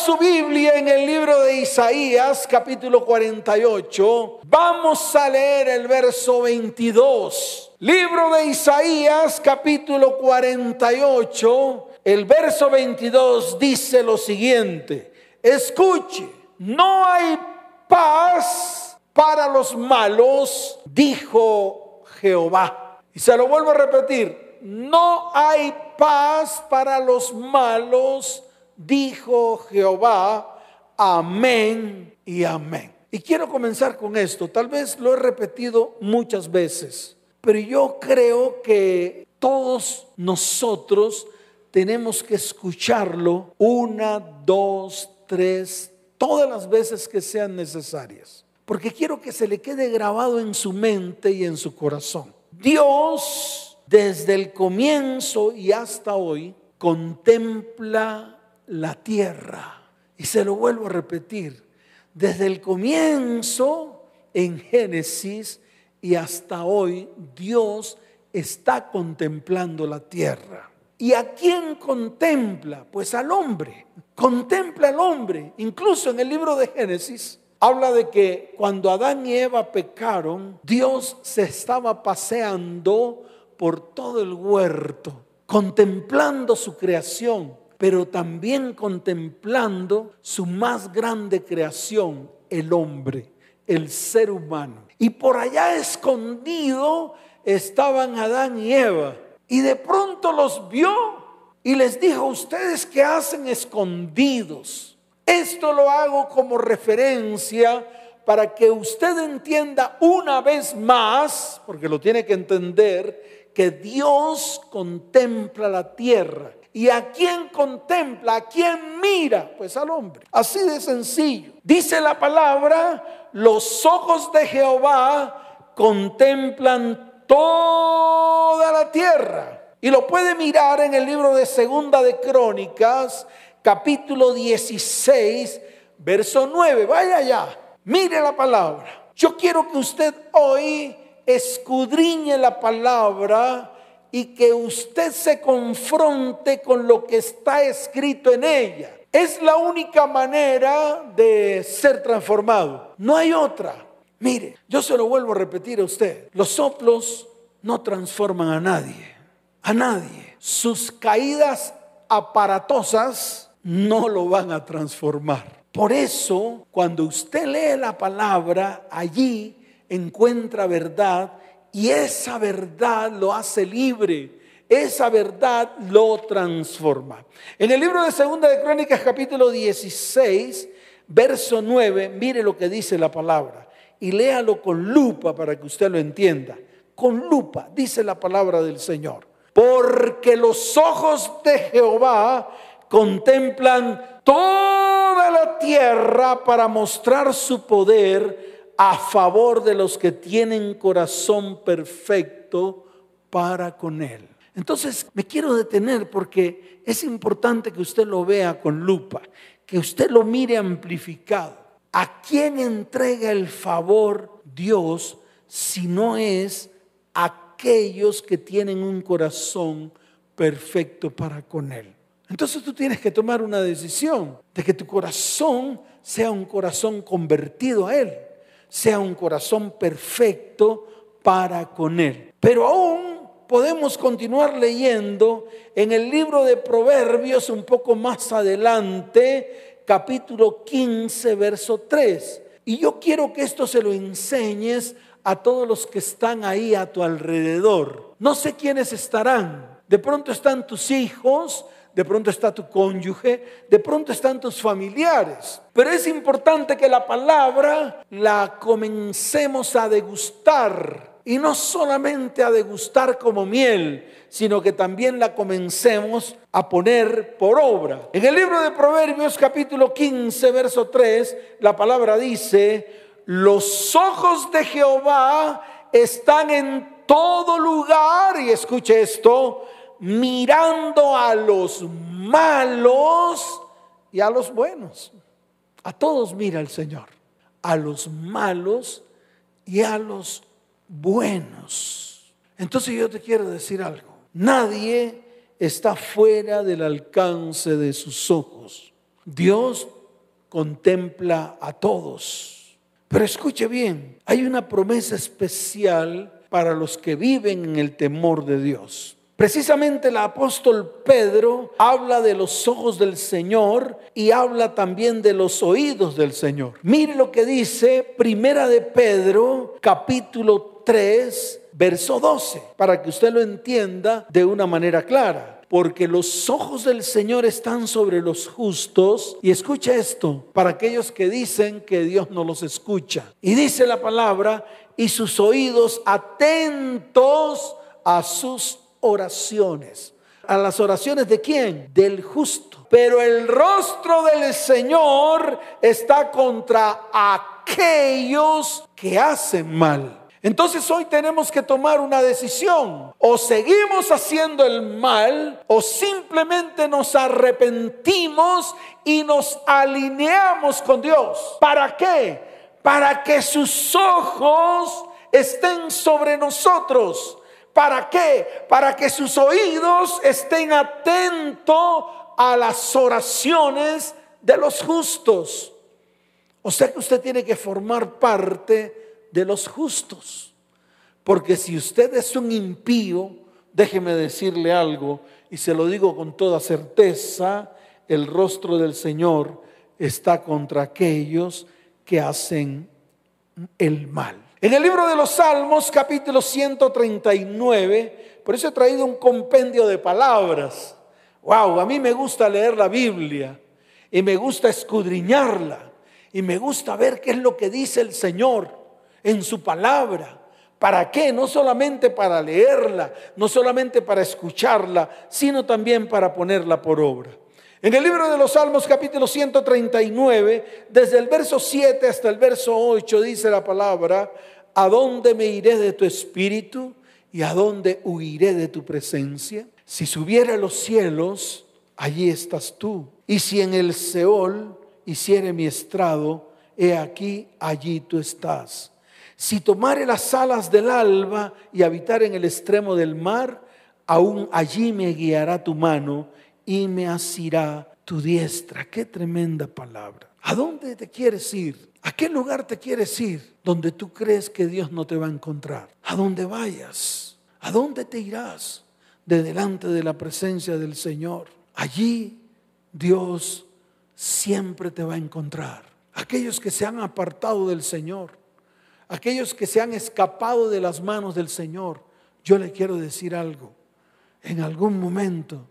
su Biblia en el libro de Isaías, capítulo 48, vamos a leer el verso 22. Libro de Isaías, capítulo 48, el verso 22 dice lo siguiente, escuche, no hay paz para los malos, dijo Jehová. Y se lo vuelvo a repetir, no hay paz para los malos, dijo Jehová. Amén y amén. Y quiero comenzar con esto. Tal vez lo he repetido muchas veces, pero yo creo que todos nosotros tenemos que escucharlo una, dos, tres, todas las veces que sean necesarias. Porque quiero que se le quede grabado en su mente y en su corazón. Dios, desde el comienzo y hasta hoy, contempla la tierra. Y se lo vuelvo a repetir. Desde el comienzo, en Génesis, y hasta hoy, Dios está contemplando la tierra. ¿Y a quién contempla? Pues al hombre. Contempla al hombre. Incluso en el libro de Génesis habla de que cuando Adán y Eva pecaron, Dios se estaba paseando por todo el huerto, contemplando su creación, pero también contemplando su más grande creación, el hombre, el ser humano. Y por allá escondido estaban Adán y Eva y de pronto los vio y les dijo, ustedes que hacen escondidos, esto lo hago como referencia para que usted entienda una vez más, porque lo tiene que entender, que Dios contempla la tierra. ¿Y a quién contempla? ¿A quién mira? Pues al hombre. Así de sencillo. Dice la palabra, los ojos de Jehová contemplan toda la tierra. Y lo puede mirar en el libro de Segunda de Crónicas, capítulo 16, verso 9. Vaya allá, mire la palabra. Yo quiero que usted hoy escudriñe la palabra y que usted se confronte con lo que está escrito en ella. Es la única manera de ser transformado. No hay otra. Mire, yo se lo vuelvo a repetir a usted. Los soplos no transforman a nadie. A nadie. Sus caídas aparatosas no lo van a transformar. Por eso, cuando usted lee la palabra, allí encuentra verdad y esa verdad lo hace libre. Esa verdad lo transforma. En el libro de Segunda de Crónicas capítulo 16, verso 9, mire lo que dice la palabra y léalo con lupa para que usted lo entienda. Con lupa, dice la palabra del Señor. Porque los ojos de Jehová contemplan toda la tierra para mostrar su poder a favor de los que tienen corazón perfecto para con Él. Entonces me quiero detener porque es importante que usted lo vea con lupa, que usted lo mire amplificado. ¿A quién entrega el favor Dios si no es aquellos que tienen un corazón perfecto para con Él? Entonces tú tienes que tomar una decisión de que tu corazón sea un corazón convertido a Él, sea un corazón perfecto para con Él. Pero aún podemos continuar leyendo en el libro de Proverbios un poco más adelante capítulo 15, verso 3. Y yo quiero que esto se lo enseñes a todos los que están ahí a tu alrededor. No sé quiénes estarán. De pronto están tus hijos, de pronto está tu cónyuge, de pronto están tus familiares. Pero es importante que la palabra la comencemos a degustar. Y no solamente a degustar como miel, sino que también la comencemos a poner por obra. En el libro de Proverbios capítulo 15, verso 3, la palabra dice, los ojos de Jehová están en todo lugar, y escuche esto, mirando a los malos y a los buenos. A todos mira el Señor, a los malos y a los buenos. Entonces yo te quiero decir algo. Nadie está fuera del alcance de sus ojos. Dios contempla a todos. Pero escuche bien, hay una promesa especial para los que viven en el temor de Dios. Precisamente el apóstol Pedro habla de los ojos del Señor y habla también de los oídos del Señor. Mire lo que dice Primera de Pedro, capítulo 3, verso 12, para que usted lo entienda de una manera clara porque los ojos del Señor están sobre los justos. Y escucha esto, para aquellos que dicen que Dios no los escucha. Y dice la palabra, y sus oídos atentos a sus oraciones. ¿A las oraciones de quién? Del justo. Pero el rostro del Señor está contra aquellos que hacen mal. Entonces hoy tenemos que tomar una decisión. O seguimos haciendo el mal o simplemente nos arrepentimos y nos alineamos con Dios. ¿Para qué? Para que sus ojos estén sobre nosotros. ¿Para qué? Para que sus oídos estén atentos a las oraciones de los justos. O sea que usted tiene que formar parte de los justos. Porque si usted es un impío, déjeme decirle algo, y se lo digo con toda certeza, el rostro del Señor está contra aquellos que hacen el mal. En el libro de los Salmos, capítulo 139, por eso he traído un compendio de palabras. Wow, a mí me gusta leer la Biblia y me gusta escudriñarla y me gusta ver qué es lo que dice el Señor en su palabra. ¿Para qué? No solamente para leerla, no solamente para escucharla, sino también para ponerla por obra. En el libro de los Salmos capítulo 139, desde el verso 7 hasta el verso 8 dice la palabra, ¿a dónde me iré de tu espíritu y a dónde huiré de tu presencia? Si subiera a los cielos, allí estás tú. Y si en el Seol hiciere mi estrado, he aquí, allí tú estás. Si tomare las alas del alba y habitar en el extremo del mar, aún allí me guiará tu mano y me asirá tu diestra. Qué tremenda palabra. ¿A dónde te quieres ir? ¿A qué lugar te quieres ir? Donde tú crees que Dios no te va a encontrar. A dónde vayas. ¿A dónde te irás? De delante de la presencia del Señor. Allí Dios siempre te va a encontrar. Aquellos que se han apartado del Señor, aquellos que se han escapado de las manos del Señor, yo le quiero decir algo. En algún momento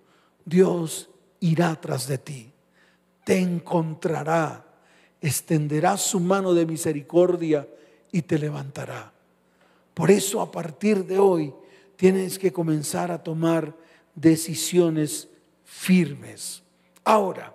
Dios irá tras de ti, te encontrará, extenderá su mano de misericordia y te levantará. Por eso a partir de hoy tienes que comenzar a tomar decisiones firmes. Ahora,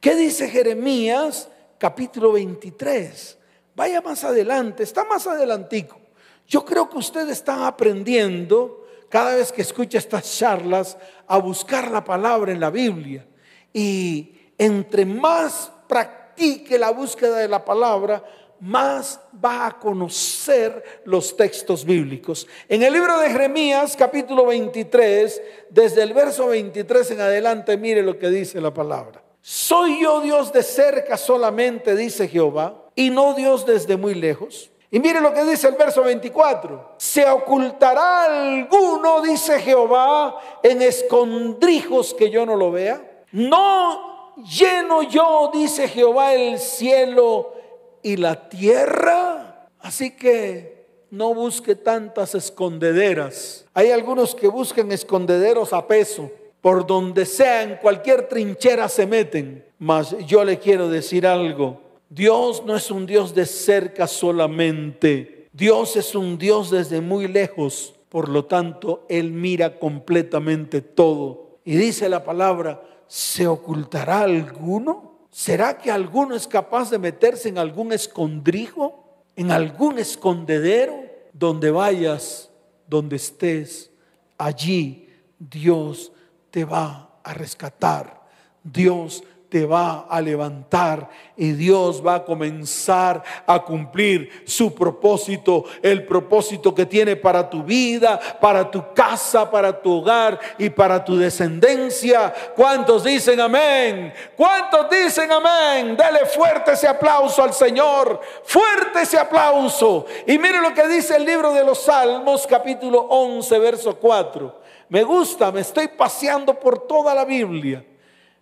¿qué dice Jeremías capítulo 23? Vaya más adelante, está más adelantico. Yo creo que usted está aprendiendo cada vez que escucha estas charlas a buscar la palabra en la Biblia. Y entre más practique la búsqueda de la palabra, más va a conocer los textos bíblicos. En el libro de Jeremías, capítulo 23, desde el verso 23 en adelante, mire lo que dice la palabra. Soy yo Dios de cerca solamente, dice Jehová y no Dios desde muy lejos. Y mire lo que dice el verso 24. Se ocultará alguno, dice Jehová, en escondrijos que yo no lo vea. No lleno yo, dice Jehová, el cielo y la tierra. Así que no busque tantas escondederas. Hay algunos que buscan escondederos a peso. Por donde sea, en cualquier trinchera se meten. Mas yo le quiero decir algo. Dios no es un Dios de cerca solamente. Dios es un Dios desde muy lejos. Por lo tanto, Él mira completamente todo. Y dice la palabra, ¿se ocultará alguno? ¿Será que alguno es capaz de meterse en algún escondrijo? ¿En algún escondedero? Donde vayas, donde estés, allí Dios te va a rescatar. Dios te va a levantar y Dios va a comenzar a cumplir su propósito, el propósito que tiene para tu vida, para tu casa, para tu hogar y para tu descendencia. ¿Cuántos dicen amén? ¿Cuántos dicen amén? Dele fuerte ese aplauso al Señor, fuerte ese aplauso. Y mire lo que dice el libro de los Salmos, capítulo 11, verso 4. Me gusta, me estoy paseando por toda la Biblia.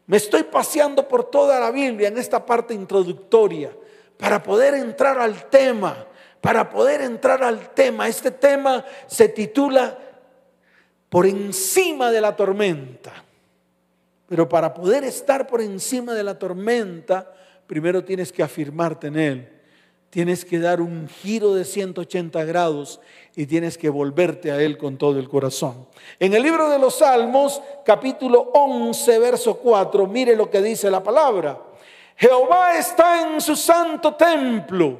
Me estoy paseando por toda la Biblia en esta parte introductoria para poder entrar al tema, para poder entrar al tema. Este tema se titula Por encima de la tormenta. Pero para poder estar por encima de la tormenta, primero tienes que afirmarte en Él. Tienes que dar un giro de 180 grados y tienes que volverte a Él con todo el corazón. En el libro de los Salmos, capítulo 11, verso 4, mire lo que dice la palabra. Jehová está en su santo templo.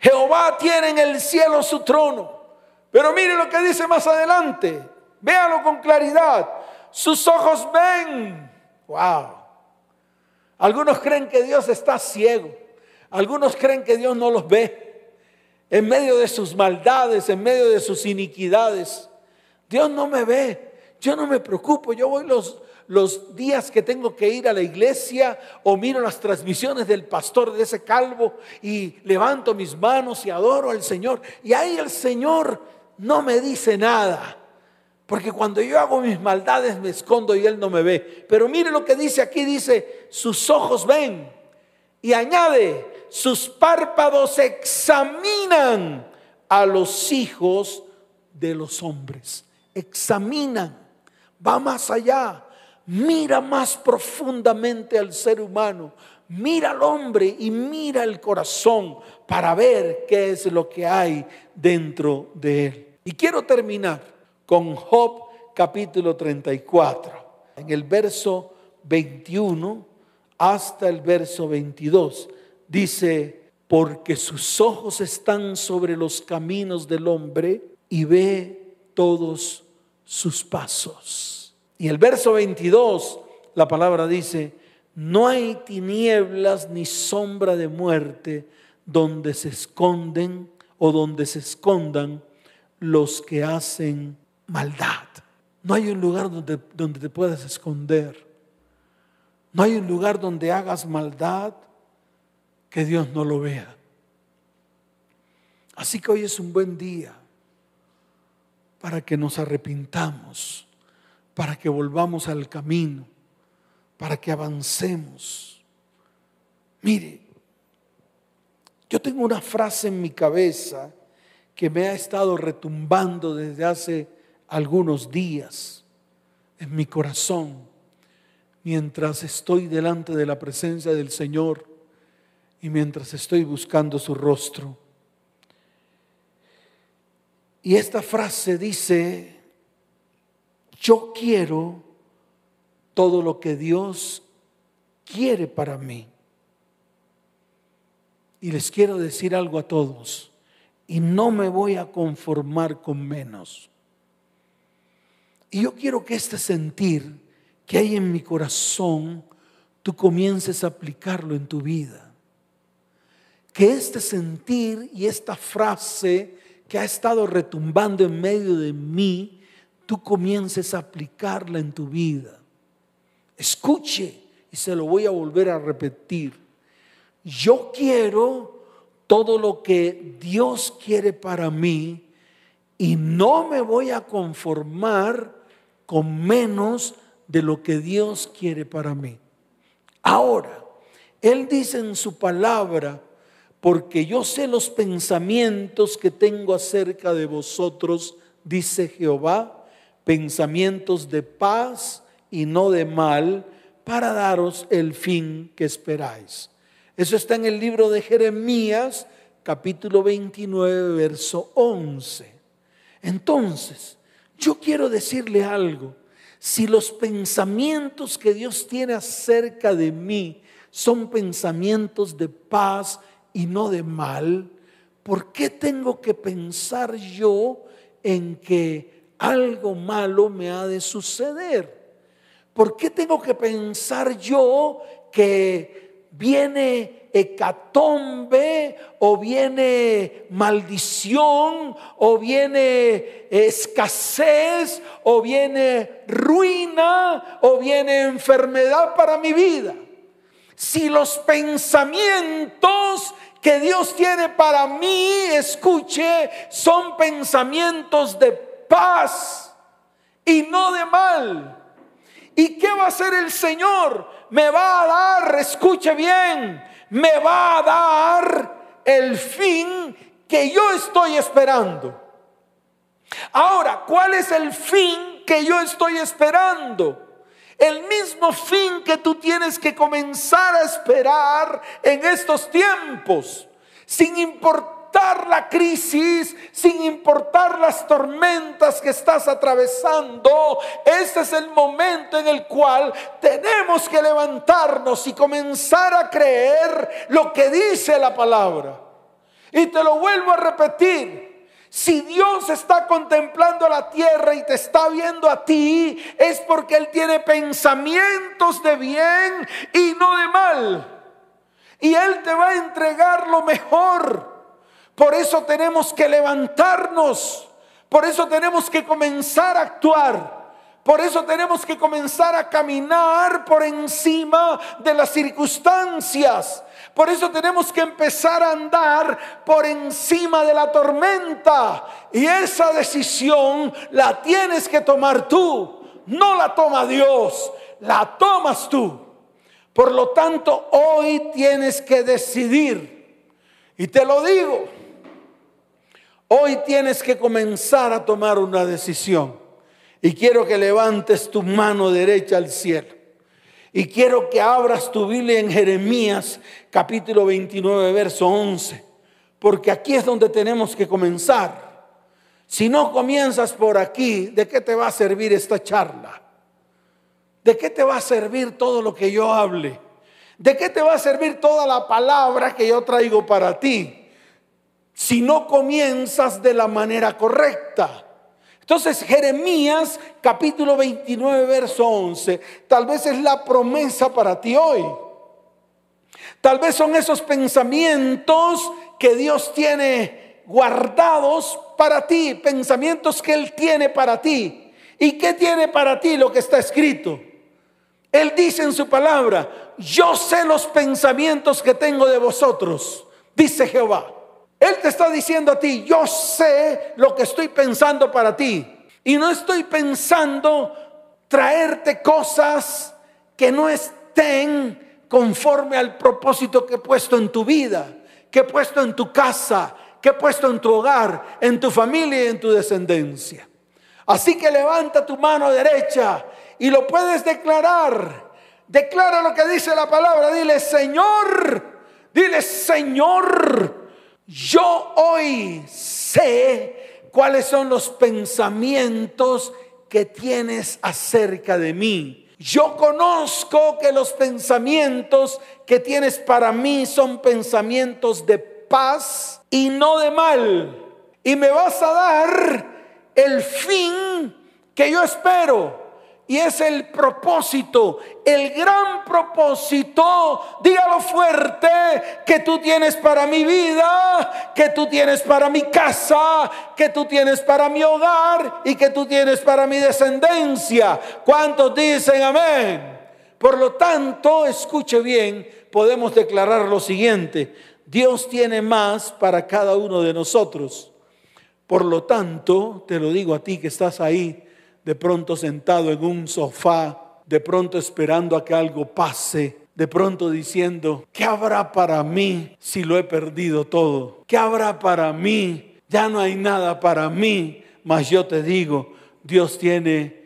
Jehová tiene en el cielo su trono. Pero mire lo que dice más adelante. Véalo con claridad. Sus ojos ven. Wow. Algunos creen que Dios está ciego. Algunos creen que Dios no los ve. En medio de sus maldades, en medio de sus iniquidades. Dios no me ve. Yo no me preocupo. Yo voy los, los días que tengo que ir a la iglesia o miro las transmisiones del pastor de ese calvo y levanto mis manos y adoro al Señor. Y ahí el Señor no me dice nada. Porque cuando yo hago mis maldades me escondo y Él no me ve. Pero mire lo que dice aquí, dice, sus ojos ven. Y añade, sus párpados examinan a los hijos de los hombres. Examinan, va más allá, mira más profundamente al ser humano, mira al hombre y mira el corazón para ver qué es lo que hay dentro de él. Y quiero terminar con Job capítulo 34, en el verso 21 hasta el verso 22 dice, porque sus ojos están sobre los caminos del hombre y ve todos sus pasos. Y el verso 22, la palabra dice, no hay tinieblas ni sombra de muerte donde se esconden o donde se escondan los que hacen maldad. No hay un lugar donde, donde te puedas esconder. No hay un lugar donde hagas maldad que Dios no lo vea. Así que hoy es un buen día para que nos arrepintamos, para que volvamos al camino, para que avancemos. Mire, yo tengo una frase en mi cabeza que me ha estado retumbando desde hace algunos días en mi corazón, mientras estoy delante de la presencia del Señor y mientras estoy buscando su rostro. Y esta frase dice, yo quiero todo lo que Dios quiere para mí. Y les quiero decir algo a todos, y no me voy a conformar con menos. Y yo quiero que este sentir que hay en mi corazón, tú comiences a aplicarlo en tu vida que este sentir y esta frase que ha estado retumbando en medio de mí, tú comiences a aplicarla en tu vida. Escuche y se lo voy a volver a repetir. Yo quiero todo lo que Dios quiere para mí y no me voy a conformar con menos de lo que Dios quiere para mí. Ahora, Él dice en su palabra, porque yo sé los pensamientos que tengo acerca de vosotros, dice Jehová, pensamientos de paz y no de mal, para daros el fin que esperáis. Eso está en el libro de Jeremías, capítulo 29, verso 11. Entonces, yo quiero decirle algo. Si los pensamientos que Dios tiene acerca de mí son pensamientos de paz y no de mal, ¿por qué tengo que pensar yo en que algo malo me ha de suceder? ¿Por qué tengo que pensar yo que viene hecatombe o viene maldición o viene escasez o viene ruina o viene enfermedad para mi vida? Si los pensamientos que Dios tiene para mí, escuche, son pensamientos de paz y no de mal. ¿Y qué va a hacer el Señor? Me va a dar, escuche bien, me va a dar el fin que yo estoy esperando. Ahora, ¿cuál es el fin que yo estoy esperando? El mismo fin que tú tienes que comenzar a esperar en estos tiempos, sin importar la crisis, sin importar las tormentas que estás atravesando. Este es el momento en el cual tenemos que levantarnos y comenzar a creer lo que dice la palabra. Y te lo vuelvo a repetir. Si Dios está contemplando la tierra y te está viendo a ti, es porque Él tiene pensamientos de bien y no de mal. Y Él te va a entregar lo mejor. Por eso tenemos que levantarnos. Por eso tenemos que comenzar a actuar. Por eso tenemos que comenzar a caminar por encima de las circunstancias. Por eso tenemos que empezar a andar por encima de la tormenta. Y esa decisión la tienes que tomar tú. No la toma Dios, la tomas tú. Por lo tanto, hoy tienes que decidir. Y te lo digo, hoy tienes que comenzar a tomar una decisión. Y quiero que levantes tu mano derecha al cielo. Y quiero que abras tu Biblia en Jeremías capítulo 29, verso 11. Porque aquí es donde tenemos que comenzar. Si no comienzas por aquí, ¿de qué te va a servir esta charla? ¿De qué te va a servir todo lo que yo hable? ¿De qué te va a servir toda la palabra que yo traigo para ti? Si no comienzas de la manera correcta. Entonces Jeremías capítulo 29 verso 11 tal vez es la promesa para ti hoy. Tal vez son esos pensamientos que Dios tiene guardados para ti, pensamientos que Él tiene para ti. ¿Y qué tiene para ti lo que está escrito? Él dice en su palabra, yo sé los pensamientos que tengo de vosotros, dice Jehová. Él te está diciendo a ti, yo sé lo que estoy pensando para ti. Y no estoy pensando traerte cosas que no estén conforme al propósito que he puesto en tu vida, que he puesto en tu casa, que he puesto en tu hogar, en tu familia y en tu descendencia. Así que levanta tu mano derecha y lo puedes declarar. Declara lo que dice la palabra. Dile, Señor, dile, Señor yo hoy sé cuáles son los pensamientos que tienes acerca de mí. Yo conozco que los pensamientos que tienes para mí son pensamientos de paz y no de mal. Y me vas a dar el fin que yo espero. Y es el propósito, el gran propósito, dígalo fuerte, que tú tienes para mi vida, que tú tienes para mi casa, que tú tienes para mi hogar y que tú tienes para mi descendencia. ¿Cuántos dicen amén? Por lo tanto, escuche bien, podemos declarar lo siguiente, Dios tiene más para cada uno de nosotros. Por lo tanto, te lo digo a ti que estás ahí de pronto sentado en un sofá, de pronto esperando a que algo pase, de pronto diciendo, ¿qué habrá para mí si lo he perdido todo? ¿Qué habrá para mí? Ya no hay nada para mí, mas yo te digo, Dios tiene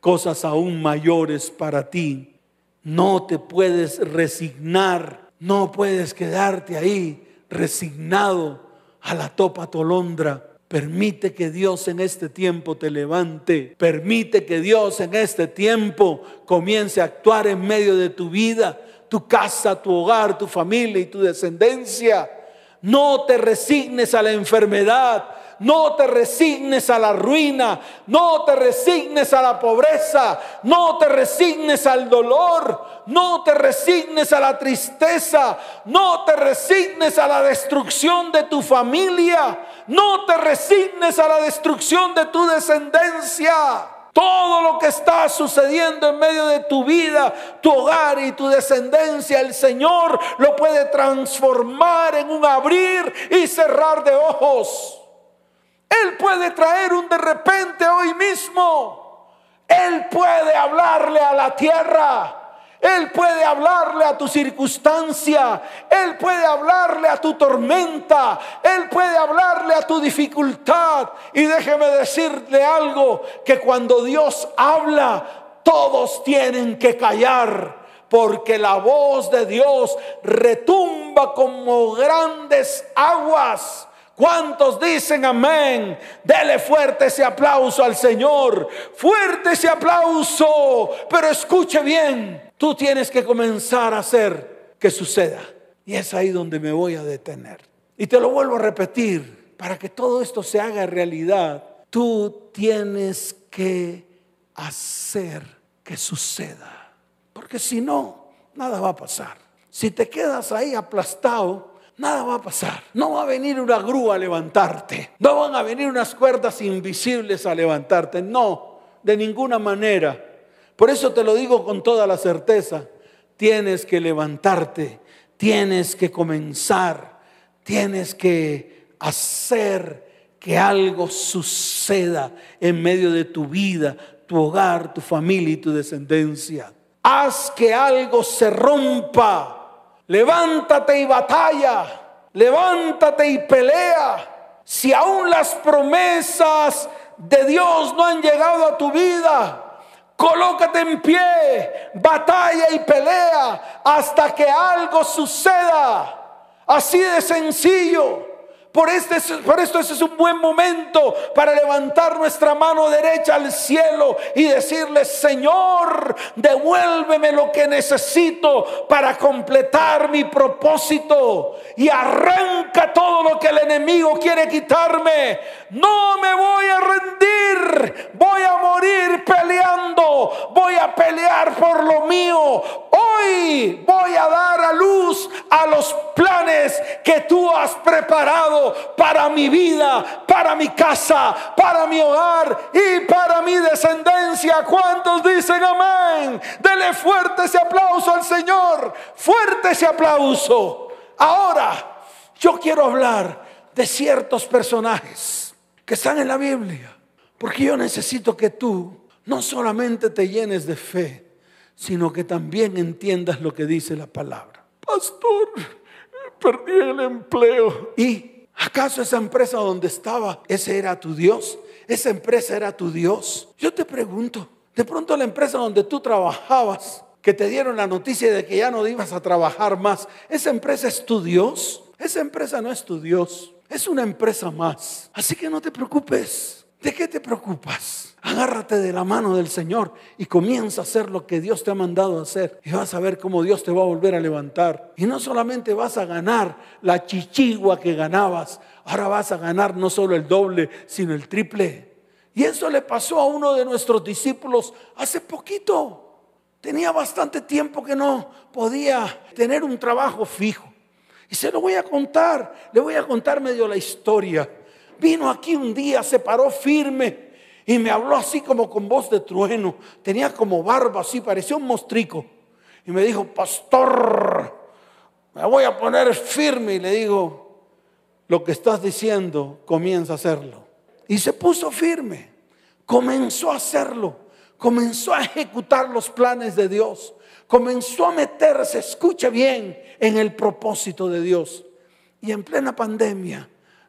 cosas aún mayores para ti. No te puedes resignar, no puedes quedarte ahí resignado a la topa tolondra. Permite que Dios en este tiempo te levante. Permite que Dios en este tiempo comience a actuar en medio de tu vida, tu casa, tu hogar, tu familia y tu descendencia. No te resignes a la enfermedad. No te resignes a la ruina, no te resignes a la pobreza, no te resignes al dolor, no te resignes a la tristeza, no te resignes a la destrucción de tu familia, no te resignes a la destrucción de tu descendencia. Todo lo que está sucediendo en medio de tu vida, tu hogar y tu descendencia, el Señor lo puede transformar en un abrir y cerrar de ojos. Él puede traer un de repente hoy mismo. Él puede hablarle a la tierra. Él puede hablarle a tu circunstancia, Él puede hablarle a tu tormenta, Él puede hablarle a tu dificultad. Y déjeme decirle algo, que cuando Dios habla, todos tienen que callar, porque la voz de Dios retumba como grandes aguas. ¿Cuántos dicen amén? Dele fuerte ese aplauso al Señor. Fuerte ese aplauso. Pero escuche bien. Tú tienes que comenzar a hacer que suceda. Y es ahí donde me voy a detener. Y te lo vuelvo a repetir, para que todo esto se haga realidad, tú tienes que hacer que suceda. Porque si no, nada va a pasar. Si te quedas ahí aplastado, nada va a pasar. No va a venir una grúa a levantarte. No van a venir unas cuerdas invisibles a levantarte. No, de ninguna manera. Por eso te lo digo con toda la certeza. Tienes que levantarte, tienes que comenzar, tienes que hacer que algo suceda en medio de tu vida, tu hogar, tu familia y tu descendencia. Haz que algo se rompa. Levántate y batalla. Levántate y pelea. Si aún las promesas de Dios no han llegado a tu vida, Colócate en pie, batalla y pelea hasta que algo suceda. Así de sencillo. Por, este, por esto ese es un buen momento para levantar nuestra mano derecha al cielo y decirle, Señor, devuélveme lo que necesito para completar mi propósito y arranca todo lo que el enemigo quiere quitarme. No me voy a rendir, voy a morir peleando, voy a pelear por lo mío. Hoy voy a dar a luz a los planes que tú has preparado para mi vida, para mi casa, para mi hogar y para mi descendencia. ¿Cuántos dicen amén? Dele fuerte ese aplauso al Señor. Fuerte ese aplauso. Ahora, yo quiero hablar de ciertos personajes que están en la Biblia. Porque yo necesito que tú no solamente te llenes de fe, sino que también entiendas lo que dice la palabra. Pastor, perdí el empleo. Y ¿Acaso esa empresa donde estaba, ese era tu Dios? ¿Esa empresa era tu Dios? Yo te pregunto, de pronto la empresa donde tú trabajabas, que te dieron la noticia de que ya no ibas a trabajar más, ¿esa empresa es tu Dios? Esa empresa no es tu Dios, es una empresa más. Así que no te preocupes. ¿De qué te preocupas? Agárrate de la mano del Señor y comienza a hacer lo que Dios te ha mandado a hacer. Y vas a ver cómo Dios te va a volver a levantar. Y no solamente vas a ganar la chichigua que ganabas, ahora vas a ganar no solo el doble, sino el triple. Y eso le pasó a uno de nuestros discípulos hace poquito. Tenía bastante tiempo que no podía tener un trabajo fijo. Y se lo voy a contar, le voy a contar medio la historia. Vino aquí un día, se paró firme y me habló así como con voz de trueno. Tenía como barba así, parecía un mostrico. Y me dijo, pastor, me voy a poner firme. Y le digo, lo que estás diciendo, comienza a hacerlo. Y se puso firme. Comenzó a hacerlo. Comenzó a ejecutar los planes de Dios. Comenzó a meterse, escuche bien, en el propósito de Dios. Y en plena pandemia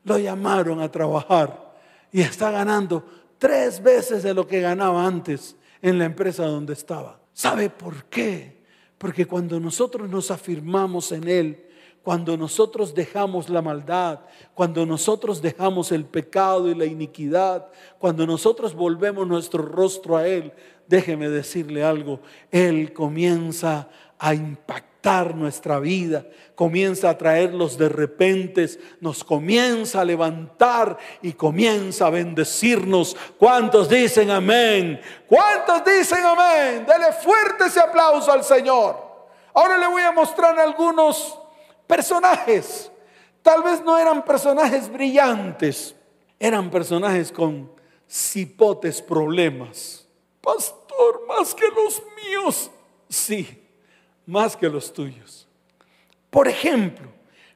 lo llamaron a trabajar. Y está ganando tres veces de lo que ganaba antes en la empresa donde estaba. ¿Sabe por qué? Porque cuando nosotros nos afirmamos en Él, cuando nosotros dejamos la maldad, cuando nosotros dejamos el pecado y la iniquidad, cuando nosotros volvemos nuestro rostro a Él, déjeme decirle algo, Él comienza a impactar nuestra vida, comienza a traerlos de repente, nos comienza a levantar y comienza a bendecirnos. ¿Cuántos dicen amén? ¿Cuántos dicen amén? Dele fuerte ese aplauso al Señor. Ahora le voy a mostrar algunos personajes. Tal vez no eran personajes brillantes, eran personajes con cipotes problemas. Pastor, más que los míos. Sí, más que los tuyos. Por ejemplo,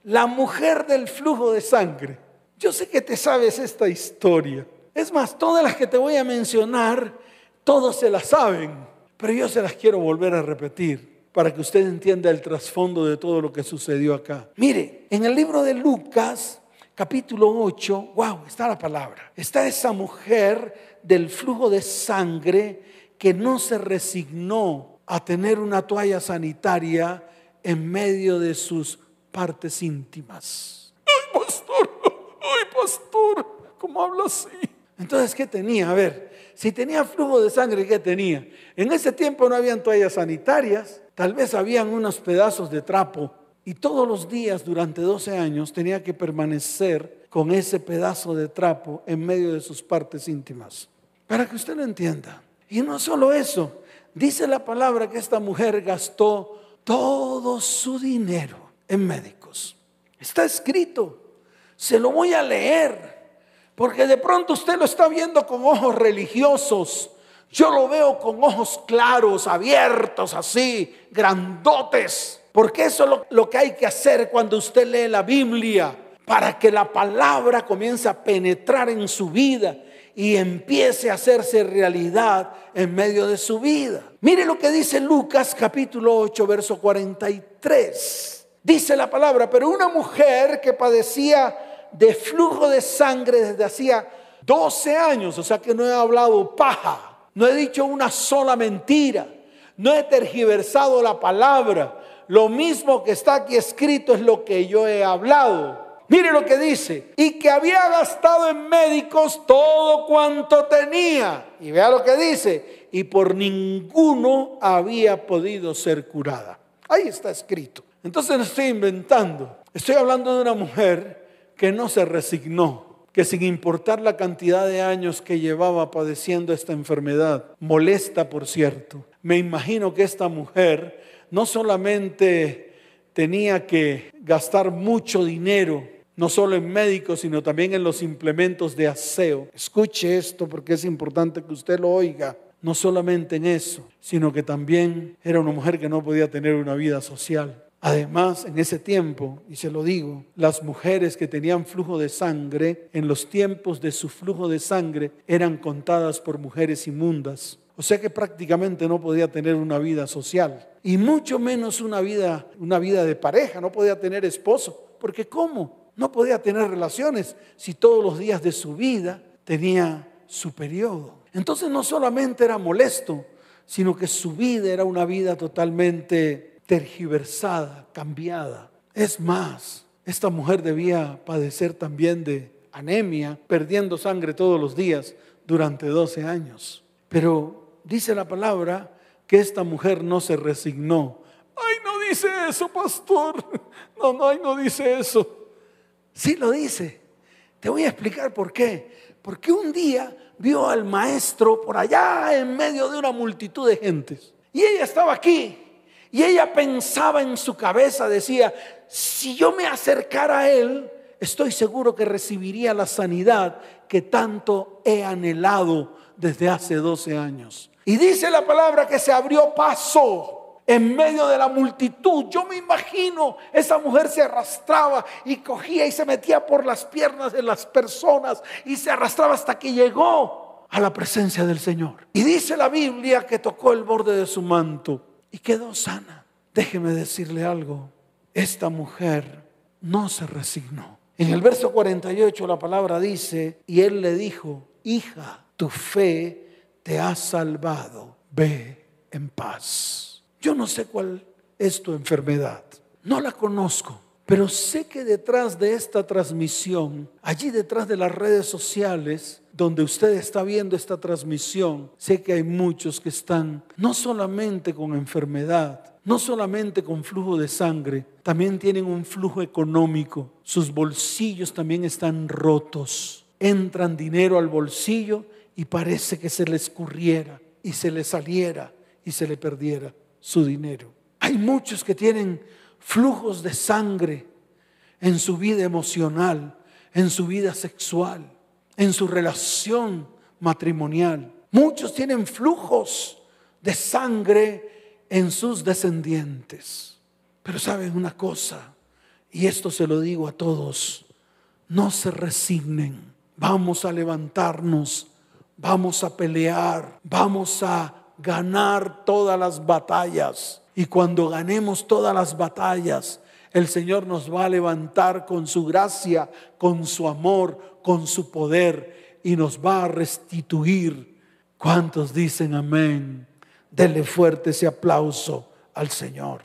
la mujer del flujo de sangre. Yo sé que te sabes esta historia. Es más, todas las que te voy a mencionar, todos se las saben, pero yo se las quiero volver a repetir para que usted entienda el trasfondo de todo lo que sucedió acá. Mire, en el libro de Lucas, capítulo 8, wow, está la palabra. Está esa mujer del flujo de sangre que no se resignó a tener una toalla sanitaria en medio de sus partes íntimas. Ay, pastor, ay, pastor, ¿cómo habla así? Entonces, ¿qué tenía? A ver, si tenía flujo de sangre, ¿qué tenía? En ese tiempo no habían toallas sanitarias, tal vez habían unos pedazos de trapo y todos los días durante 12 años tenía que permanecer con ese pedazo de trapo en medio de sus partes íntimas. Para que usted lo entienda. Y no solo eso, dice la palabra que esta mujer gastó todo su dinero en médicos. Está escrito, se lo voy a leer. Porque de pronto usted lo está viendo con ojos religiosos. Yo lo veo con ojos claros, abiertos, así, grandotes. Porque eso es lo, que hay que hacer cuando usted lee la Biblia. Para que la palabra comience a penetrar en su vida y empiece a hacerse realidad en medio de su vida. Mire lo que dice Lucas capítulo 8, verso 43. Dice la palabra, pero una mujer que padecía de flujo de sangre desde hacía 12 años, o sea que no he hablado paja, no he dicho una sola mentira, no he tergiversado la palabra. Lo mismo que está aquí escrito es lo que yo he hablado. Mire lo que dice, y que había gastado en médicos todo cuanto tenía. Y vea lo que dice, y por ninguno había podido ser curada. Ahí está escrito. Entonces no estoy inventando. Estoy hablando de una mujer que no se resignó, que sin importar la cantidad de años que llevaba padeciendo esta enfermedad, molesta por cierto, me imagino que esta mujer no solamente tenía que gastar mucho dinero, no solo en médicos, sino también en los implementos de aseo. Escuche esto porque es importante que usted lo oiga. No solamente en eso, sino que también era una mujer que no podía tener una vida social. Además, en ese tiempo, y se lo digo, las mujeres que tenían flujo de sangre, en los tiempos de su flujo de sangre, eran contadas por mujeres inmundas. O sea que prácticamente no podía tener una vida social y mucho menos una vida, una vida de pareja, no podía tener esposo, porque ¿cómo? No podía tener relaciones si todos los días de su vida tenía su periodo. Entonces no solamente era molesto, sino que su vida era una vida totalmente tergiversada, cambiada. Es más, esta mujer debía padecer también de anemia, perdiendo sangre todos los días durante 12 años. Pero dice la palabra que esta mujer no se resignó. Ay, no dice eso, pastor. No, no, ay, no dice eso. Sí lo dice. Te voy a explicar por qué. Porque un día vio al maestro por allá en medio de una multitud de gentes. Y ella estaba aquí y ella pensaba en su cabeza, decía, si yo me acercara a Él, estoy seguro que recibiría la sanidad que tanto he anhelado desde hace 12 años. Y dice la palabra que se abrió paso en medio de la multitud. Yo me imagino, esa mujer se arrastraba y cogía y se metía por las piernas de las personas y se arrastraba hasta que llegó a la presencia del Señor. Y dice la Biblia que tocó el borde de su manto y quedó sana. Déjeme decirle algo, esta mujer no se resignó. En el verso 48 la palabra dice, y él le dijo, hija, tu fe te ha salvado, ve en paz. Yo no sé cuál es tu enfermedad, no la conozco, pero sé que detrás de esta transmisión, allí detrás de las redes sociales, donde usted está viendo esta transmisión, sé que hay muchos que están no solamente con enfermedad, no solamente con flujo de sangre, también tienen un flujo económico. Sus bolsillos también están rotos. Entran dinero al bolsillo y parece que se le escurriera y se le saliera y se le perdiera su dinero. Hay muchos que tienen flujos de sangre en su vida emocional, en su vida sexual, en su relación matrimonial. Muchos tienen flujos de sangre en sus descendientes. Pero saben una cosa, y esto se lo digo a todos, no se resignen. Vamos a levantarnos, vamos a pelear, vamos a ganar todas las batallas. Y cuando ganemos todas las batallas, el Señor nos va a levantar con su gracia, con su amor, con su poder y nos va a restituir. ¿Cuántos dicen amén? Dele fuerte ese aplauso al Señor.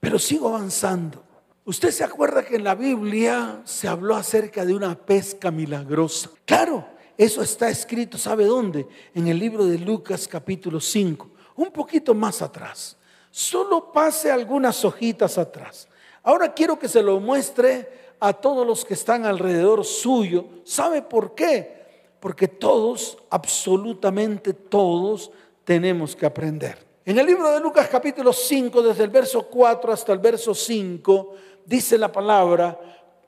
Pero sigo avanzando. Usted se acuerda que en la Biblia se habló acerca de una pesca milagrosa. Claro, eso está escrito, ¿sabe dónde? En el libro de Lucas capítulo 5, un poquito más atrás. Solo pase algunas hojitas atrás. Ahora quiero que se lo muestre a todos los que están alrededor suyo. ¿Sabe por qué? Porque todos, absolutamente todos, tenemos que aprender. En el libro de Lucas capítulo 5, desde el verso 4 hasta el verso 5, dice la palabra,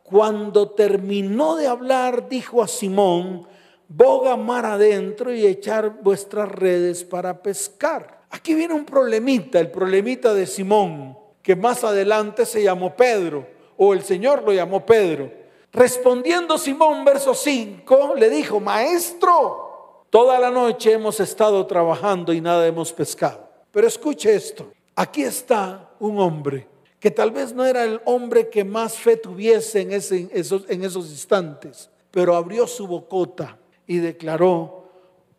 cuando terminó de hablar, dijo a Simón, boga mar adentro y echar vuestras redes para pescar. Aquí viene un problemita, el problemita de Simón, que más adelante se llamó Pedro, o el Señor lo llamó Pedro. Respondiendo Simón, verso 5, le dijo, maestro, toda la noche hemos estado trabajando y nada hemos pescado. Pero escuche esto, aquí está un hombre que tal vez no era el hombre que más fe tuviese en, en esos instantes, pero abrió su bocota y declaró,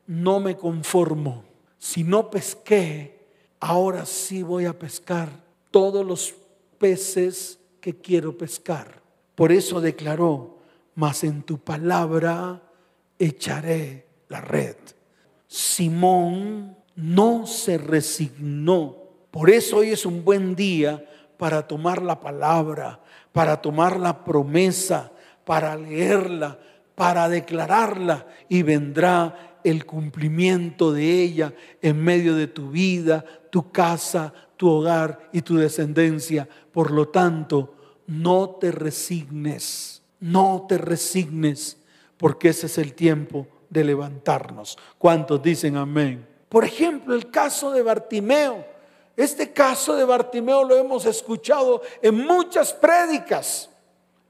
no me conformo, si no pesqué, ahora sí voy a pescar todos los peces que quiero pescar. Por eso declaró, mas en tu palabra echaré la red. Simón no se resignó. Por eso hoy es un buen día para tomar la palabra, para tomar la promesa, para leerla, para declararla y vendrá el cumplimiento de ella en medio de tu vida, tu casa, tu hogar y tu descendencia. Por lo tanto, no te resignes, no te resignes, porque ese es el tiempo de levantarnos. ¿Cuántos dicen amén? Por ejemplo, el caso de Bartimeo. Este caso de Bartimeo lo hemos escuchado en muchas prédicas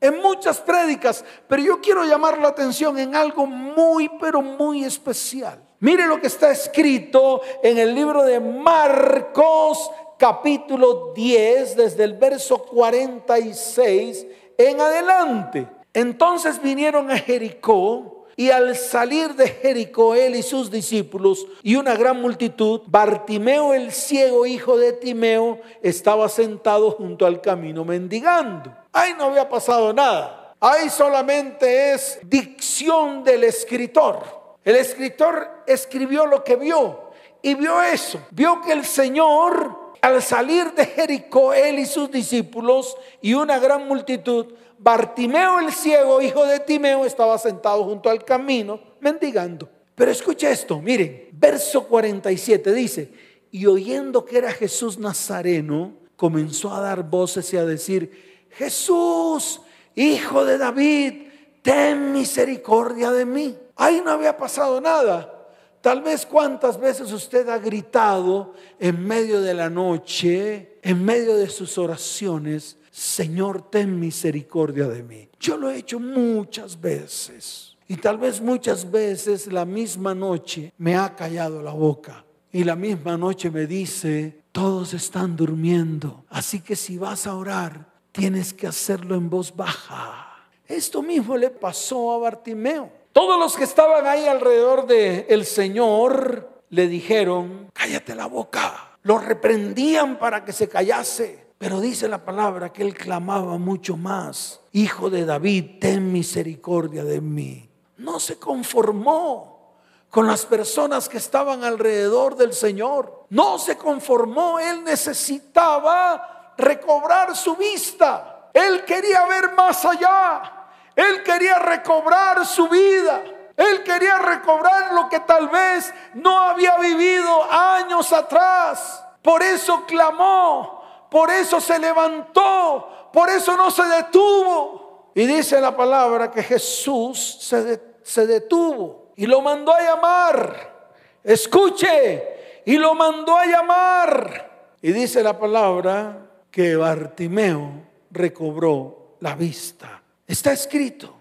en muchas prédicas, pero yo quiero llamar la atención en algo muy, pero muy especial. Mire lo que está escrito en el libro de Marcos capítulo 10, desde el verso 46 en adelante. Entonces vinieron a Jericó. Y al salir de Jericó, él y sus discípulos y una gran multitud, Bartimeo el ciego, hijo de Timeo, estaba sentado junto al camino mendigando. Ahí no había pasado nada. Ahí solamente es dicción del escritor. El escritor escribió lo que vio y vio eso. Vio que el Señor, al salir de Jericó, él y sus discípulos y una gran multitud, Bartimeo el ciego, hijo de Timeo, estaba sentado junto al camino mendigando. Pero escucha esto, miren, verso 47 dice, y oyendo que era Jesús Nazareno, comenzó a dar voces y a decir, Jesús, hijo de David, ten misericordia de mí. Ahí no había pasado nada. Tal vez cuántas veces usted ha gritado en medio de la noche, en medio de sus oraciones, Señor, ten misericordia de mí. Yo lo he hecho muchas veces. Y tal vez muchas veces la misma noche me ha callado la boca. Y la misma noche me dice, todos están durmiendo. Así que si vas a orar, tienes que hacerlo en voz baja. Esto mismo le pasó a Bartimeo. Todos los que estaban ahí alrededor el Señor le dijeron, cállate la boca. Lo reprendían para que se callase. Pero dice la palabra que él clamaba mucho más, Hijo de David, ten misericordia de mí. No se conformó con las personas que estaban alrededor del Señor. no se conformó, él necesitaba recobrar su vista. Él quería ver más allá. Él quería recobrar su vida. Él quería recobrar lo que tal vez no había vivido años atrás. Por eso clamó, por eso se levantó, por eso no se detuvo. Y dice la palabra que Jesús se, se detuvo y lo mandó a llamar. Escuche, y lo mandó a llamar. Y dice la palabra que Bartimeo recobró la vista. Está escrito.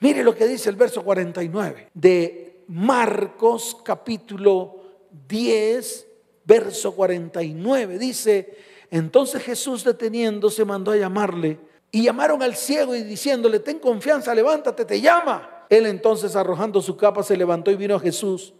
Mire lo que dice el verso 49 de Marcos capítulo 10, verso 49. Dice, entonces Jesús deteniéndose mandó a llamarle y llamaron al ciego y diciéndole, ten confianza, levántate, te llama. Él entonces arrojando su capa se levantó y vino a Jesús.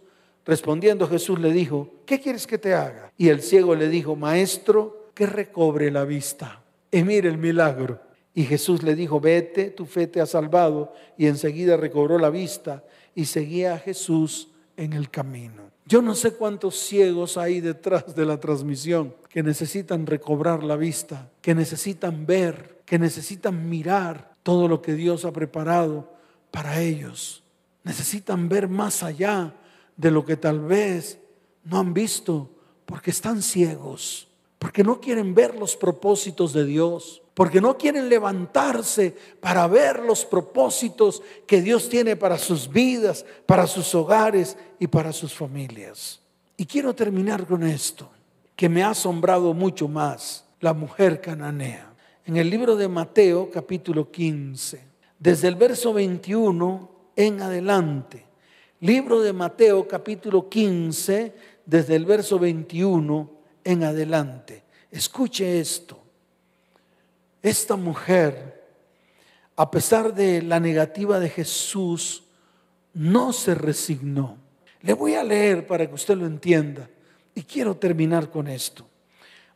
Respondiendo Jesús le dijo, ¿qué quieres que te haga? Y el ciego le dijo, maestro, que recobre la vista. Y mire el milagro. Y Jesús le dijo, vete, tu fe te ha salvado. Y enseguida recobró la vista y seguía a Jesús en el camino. Yo no sé cuántos ciegos hay detrás de la transmisión que necesitan recobrar la vista, que necesitan ver, que necesitan mirar todo lo que Dios ha preparado para ellos. Necesitan ver más allá de lo que tal vez no han visto porque están ciegos, porque no quieren ver los propósitos de Dios porque no quieren levantarse para ver los propósitos que Dios tiene para sus vidas, para sus hogares y para sus familias. Y quiero terminar con esto, que me ha asombrado mucho más, la mujer cananea. En el libro de Mateo capítulo 15, desde el verso 21 en adelante, libro de Mateo capítulo 15, desde el verso 21 en adelante. Escuche esto esta mujer, a pesar de la negativa de Jesús, no se resignó. Le voy a leer para que usted lo entienda y quiero terminar con esto.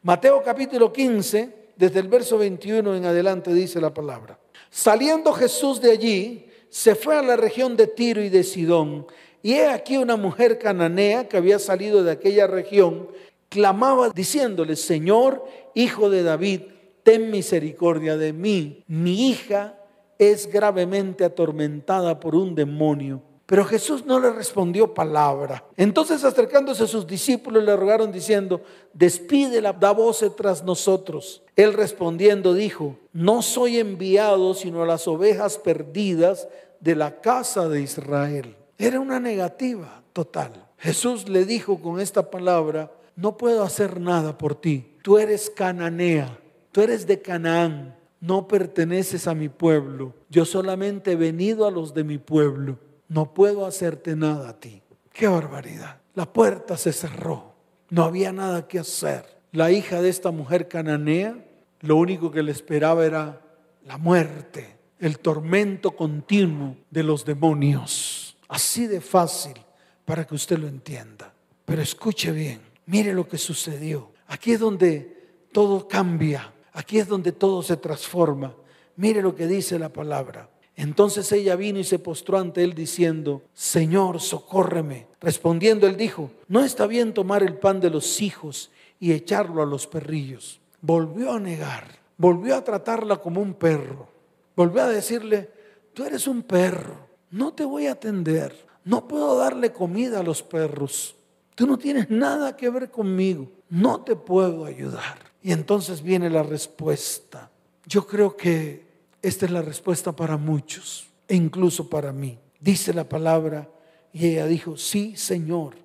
Mateo capítulo 15, desde el verso 21 en adelante dice la palabra. Saliendo Jesús de allí, se fue a la región de Tiro y de Sidón. Y he aquí una mujer cananea que había salido de aquella región, clamaba diciéndole, Señor, hijo de David, ten misericordia de mí. Mi hija es gravemente atormentada por un demonio. Pero Jesús no le respondió palabra. Entonces acercándose a sus discípulos le rogaron diciendo, despídela, da voce tras nosotros. Él respondiendo dijo, no soy enviado sino a las ovejas perdidas de la casa de Israel. Era una negativa total. Jesús le dijo con esta palabra, no puedo hacer nada por ti. Tú eres cananea tú eres de Canaán, no perteneces a mi pueblo, yo solamente he venido a los de mi pueblo, no puedo hacerte nada a ti. Qué barbaridad. La puerta se cerró, no había nada que hacer. La hija de esta mujer cananea, lo único que le esperaba era la muerte, el tormento continuo de los demonios. Así de fácil para que usted lo entienda. Pero escuche bien, mire lo que sucedió. Aquí es donde todo cambia. Aquí es donde todo se transforma. Mire lo que dice la palabra. Entonces ella vino y se postró ante él diciendo, Señor, socórreme. Respondiendo él dijo, no está bien tomar el pan de los hijos y echarlo a los perrillos. Volvió a negar, volvió a tratarla como un perro. Volvió a decirle, tú eres un perro, no te voy a atender, no puedo darle comida a los perros. Tú no tienes nada que ver conmigo, no te puedo ayudar. Y entonces viene la respuesta. Yo creo que esta es la respuesta para muchos, e incluso para mí. Dice la palabra, y ella dijo, sí, Señor,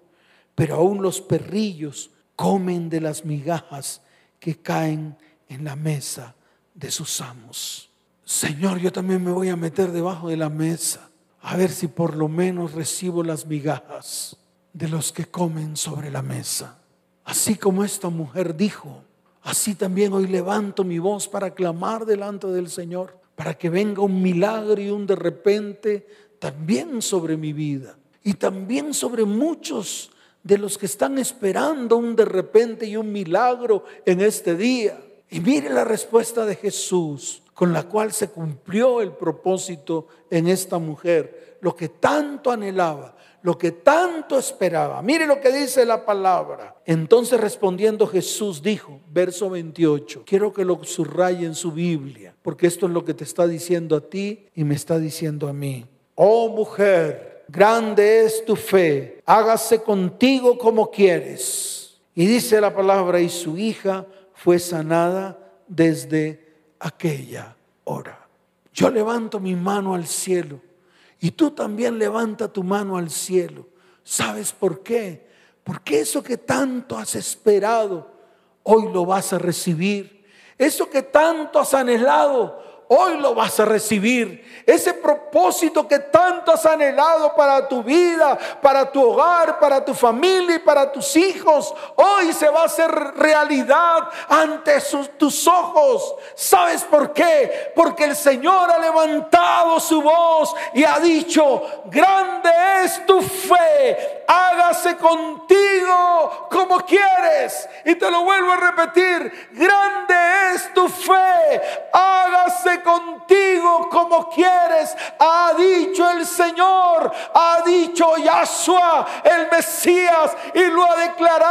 pero aún los perrillos comen de las migajas que caen en la mesa de sus amos. Señor, yo también me voy a meter debajo de la mesa, a ver si por lo menos recibo las migajas de los que comen sobre la mesa. Así como esta mujer dijo, Así también hoy levanto mi voz para clamar delante del Señor, para que venga un milagro y un de repente también sobre mi vida y también sobre muchos de los que están esperando un de repente y un milagro en este día. Y mire la respuesta de Jesús con la cual se cumplió el propósito en esta mujer, lo que tanto anhelaba, lo que tanto esperaba. Mire lo que dice la palabra. Entonces respondiendo Jesús dijo, verso 28, quiero que lo subraye en su Biblia, porque esto es lo que te está diciendo a ti y me está diciendo a mí. Oh mujer, grande es tu fe, hágase contigo como quieres. Y dice la palabra, y su hija fue sanada desde aquella hora. Yo levanto mi mano al cielo y tú también levanta tu mano al cielo. ¿Sabes por qué? Porque eso que tanto has esperado, hoy lo vas a recibir. Eso que tanto has anhelado, hoy lo vas a recibir. Ese propósito que tanto has anhelado para tu vida, para tu hogar, para tu familia y para tus hijos, hoy se va a hacer realidad ante tus ojos. ¿Sabes por qué? Porque el Señor ha levantado su voz y ha dicho, grande es tu fe, hágase contigo como quieres. Y te lo vuelvo a repetir, grande es tu fe, hágase contigo como quieres, ha dicho el Señor, ha dicho Yahshua, el Mesías, y lo ha declarado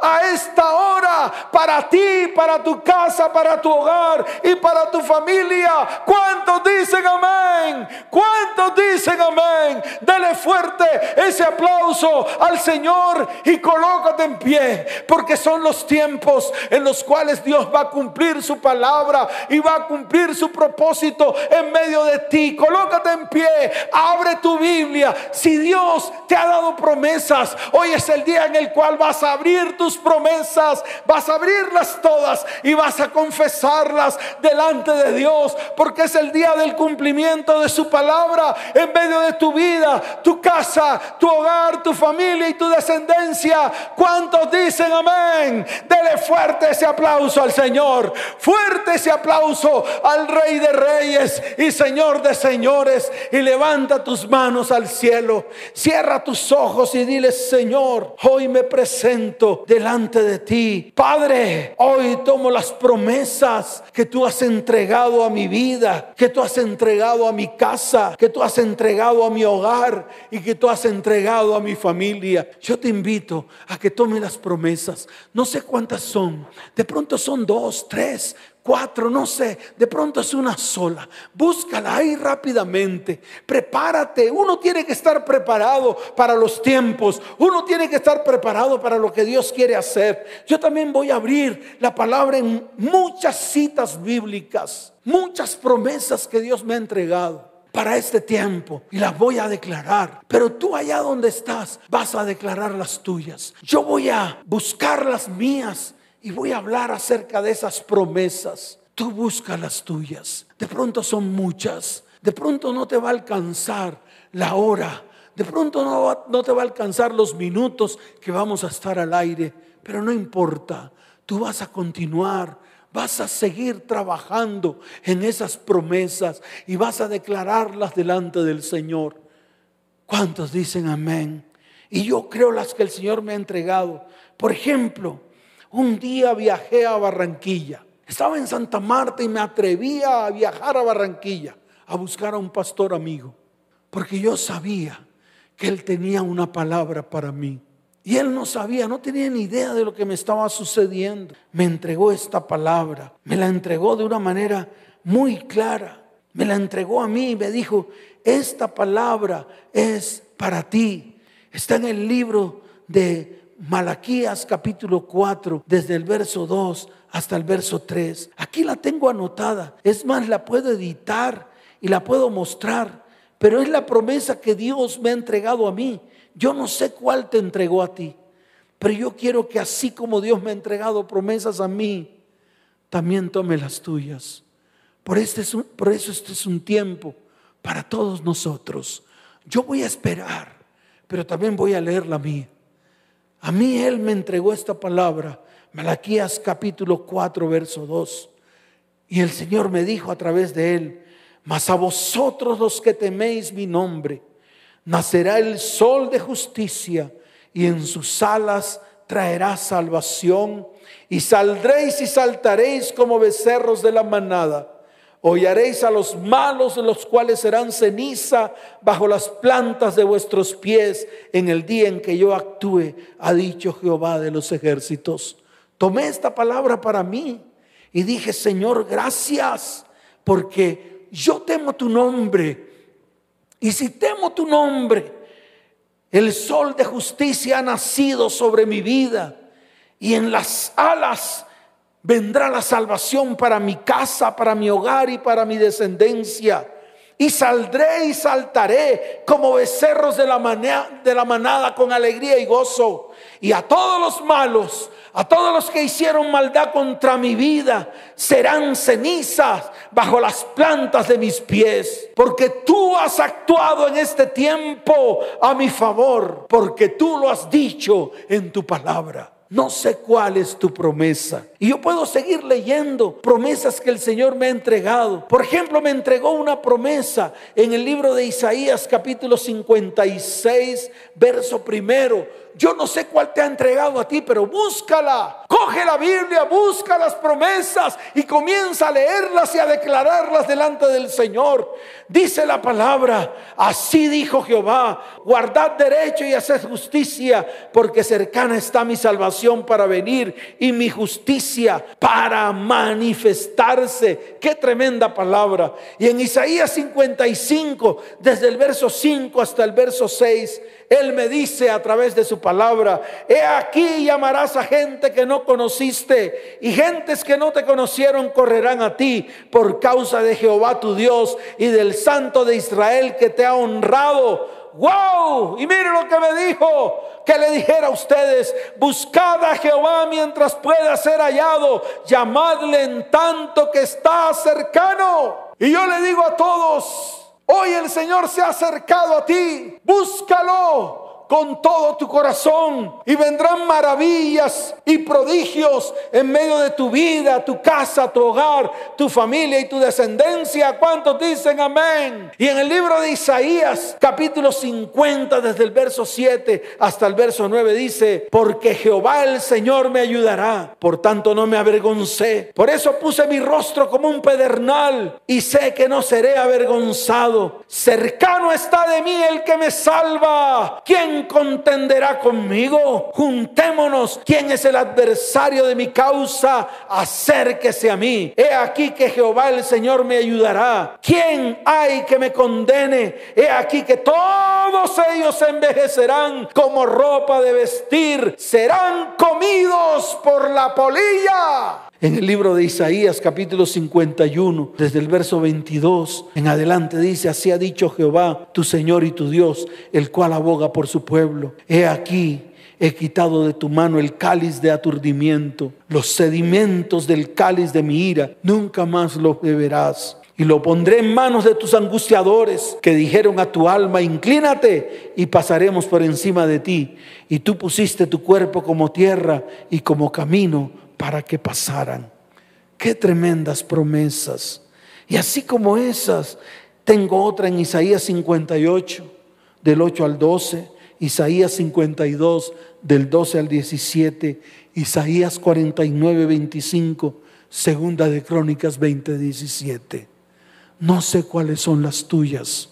a esta hora para ti, para tu casa, para tu hogar y para tu familia. ¿Cuántos dicen amén? ¿Cuántos dicen amén? Dale fuerte ese aplauso al Señor y colócate en pie, porque son los tiempos en los cuales Dios va a cumplir su palabra y va a cumplir su propósito en medio de ti. Colócate en pie, abre tu Biblia. Si Dios te ha dado promesas, hoy es el día en el cual vas a abrir tus promesas, vas a abrirlas todas y vas a confesarlas delante de Dios, porque es el día del cumplimiento de su palabra en medio de tu vida, tu casa, tu hogar, tu familia y tu descendencia. ¿Cuántos dicen amén? Dele fuerte ese aplauso al Señor, fuerte ese aplauso al Rey de reyes y Señor de señores. Y levanta tus manos al cielo. Cierra tus ojos y dile, Señor, hoy me presento delante de ti. Padre, hoy tomo las promesas que tú has entregado a mi vida, que tú has entregado a mi casa, que tú has entregado a mi hogar y que tú has entregado a mi familia. Yo te invito a que tome las promesas. No sé cuántas son. De pronto son dos, tres, cuatro, no sé, de pronto es una sola. Búscala ahí rápidamente. Prepárate. Uno tiene que estar preparado para los tiempos. Uno tiene que estar preparado para lo que Dios quiere hacer. Yo también voy a abrir la palabra en muchas citas bíblicas, muchas promesas que Dios me ha entregado para este tiempo y las voy a declarar. Pero tú allá donde estás vas a declarar las tuyas. Yo voy a buscar las mías y voy a hablar acerca de esas promesas. Tú busca las tuyas. De pronto son muchas. De pronto no te va a alcanzar la hora. De pronto no, no te va a alcanzar los minutos que vamos a estar al aire. Pero no importa. Tú vas a continuar. Vas a seguir trabajando en esas promesas y vas a declararlas delante del Señor. ¿Cuántos dicen amén? Y yo creo las que el Señor me ha entregado. Por ejemplo, un día viajé a Barranquilla. Estaba en Santa Marta y me atrevía a viajar a Barranquilla a buscar a un pastor amigo. Porque yo sabía que él tenía una palabra para mí. Y él no sabía, no tenía ni idea de lo que me estaba sucediendo. Me entregó esta palabra, me la entregó de una manera muy clara. Me la entregó a mí y me dijo, esta palabra es para ti. Está en el libro de Malaquías capítulo 4, desde el verso 2 hasta el verso 3. Aquí la tengo anotada. Es más, la puedo editar y la puedo mostrar. Pero es la promesa que Dios me ha entregado a mí. Yo no sé cuál te entregó a ti. Pero yo quiero que así como Dios me ha entregado promesas a mí, también tome las tuyas. Por, este por eso este es un tiempo para todos nosotros. Yo voy a esperar, pero también voy a leer la mía. A mí Él me entregó esta palabra, Malaquías capítulo 4, verso 2. Y el Señor me dijo a través de Él, mas a vosotros los que teméis mi nombre, nacerá el sol de justicia y en sus alas traerá salvación y saldréis y saltaréis como becerros de la manada. Hollaréis a los malos, los cuales serán ceniza bajo las plantas de vuestros pies en el día en que yo actúe, ha dicho Jehová de los ejércitos. Tomé esta palabra para mí y dije, Señor, gracias, porque yo temo tu nombre. Y si temo tu nombre, el sol de justicia ha nacido sobre mi vida y en las alas vendrá la salvación para mi casa, para mi hogar y para mi descendencia. Y saldré y saltaré como becerros de la, manada, con alegría y gozo. Y a todos los malos, a todos los que hicieron maldad contra mi vida, serán cenizas bajo las plantas de mis pies. Porque tú has actuado en este tiempo a mi favor, porque tú lo has dicho en tu palabra. No sé cuál es tu promesa. Y yo puedo seguir leyendo promesas que el Señor me ha entregado. Por ejemplo, me entregó una promesa en el libro de Isaías capítulo 56, verso primero yo no sé cuál te ha entregado a ti, pero búscala. Coge la Biblia, busca las promesas y comienza a leerlas y a declararlas delante del Señor. Dice la palabra, así dijo Jehová, guardad derecho y haced justicia, porque cercana está mi salvación para venir y mi justicia para manifestarse. Qué tremenda palabra. Y en Isaías 55, desde el verso 5 hasta el verso 6, él me dice a través de su palabra, he aquí llamarás a gente que no conociste y gentes que no te conocieron correrán a ti por causa de Jehová tu Dios y del Santo de Israel que te ha honrado. ¡Wow! Y mire lo que me dijo, que le dijera a ustedes, buscad a Jehová mientras pueda ser hallado, llamadle en tanto que está cercano. Y yo le digo a todos, Hoy el Señor se ha acercado a ti. Búscalo con todo tu corazón y vendrán maravillas y prodigios en medio de tu vida, tu casa, tu hogar, tu familia y tu descendencia. ¿Cuántos dicen amén? Y en el libro de Isaías, capítulo 50, desde el verso 7 hasta el verso 9, dice, porque Jehová el Señor me ayudará, por tanto no me avergoncé. Por eso puse mi rostro como un pedernal y sé que no seré avergonzado. Cercano está de mí el que me salva. ¿Quién contenderá conmigo? Juntémonos. ¿Quién es el adversario de mi causa? Acérquese a mí. He aquí que Jehová el Señor me ayudará. ¿Quién hay que me condene? He aquí que todos ellos envejecerán como ropa de vestir. Serán comidos por la polilla. En el libro de Isaías capítulo 51, desde el verso 22 en adelante dice, así ha dicho Jehová, tu Señor y tu Dios, el cual aboga por su pueblo. He aquí, he quitado de tu mano el cáliz de aturdimiento, los sedimentos del cáliz de mi ira, nunca más los beberás. Y lo pondré en manos de tus angustiadores que dijeron a tu alma, inclínate y pasaremos por encima de ti. Y tú pusiste tu cuerpo como tierra y como camino para que pasaran. Qué tremendas promesas. Y así como esas, tengo otra en Isaías 58, del 8 al 12, Isaías 52, del 12 al 17, Isaías 49, 25, Segunda de Crónicas 20, 17. No sé cuáles son las tuyas,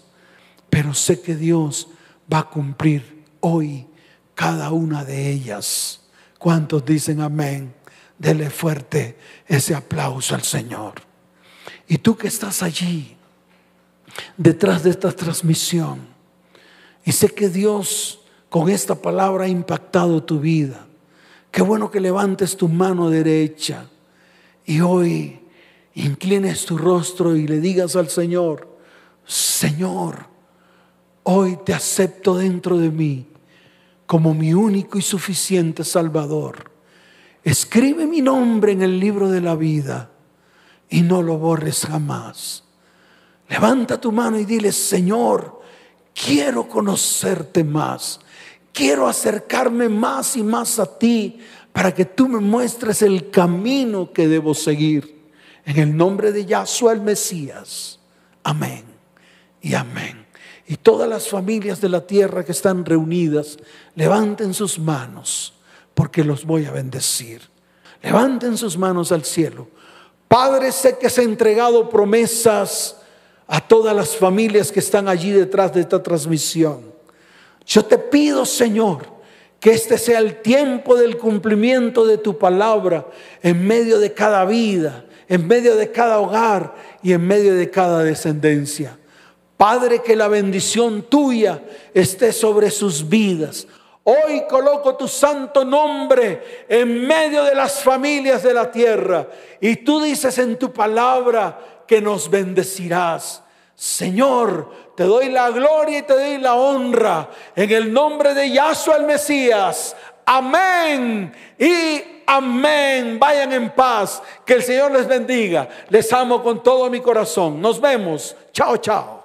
pero sé que Dios va a cumplir hoy cada una de ellas. ¿Cuántos dicen amén? Dele fuerte ese aplauso al Señor. Y tú que estás allí, detrás de esta transmisión, y sé que Dios con esta palabra ha impactado tu vida. Qué bueno que levantes tu mano derecha y hoy inclines tu rostro y le digas al Señor, Señor, hoy te acepto dentro de mí como mi único y suficiente Salvador. Escribe mi nombre en el libro de la vida y no lo borres jamás. Levanta tu mano y dile, Señor, quiero conocerte más. Quiero acercarme más y más a ti para que tú me muestres el camino que debo seguir. En el nombre de Yahshua el Mesías. Amén y amén. Y todas las familias de la tierra que están reunidas, levanten sus manos porque los voy a bendecir. Levanten sus manos al cielo. Padre, sé que has entregado promesas a todas las familias que están allí detrás de esta transmisión. Yo te pido, Señor, que este sea el tiempo del cumplimiento de tu palabra en medio de cada vida, en medio de cada hogar y en medio de cada descendencia. Padre, que la bendición tuya esté sobre sus vidas. Hoy coloco tu santo nombre en medio de las familias de la tierra. Y tú dices en tu palabra que nos bendecirás. Señor, te doy la gloria y te doy la honra en el nombre de Yahshua el Mesías. Amén y amén. Vayan en paz. Que el Señor les bendiga. Les amo con todo mi corazón. Nos vemos. Chao, chao.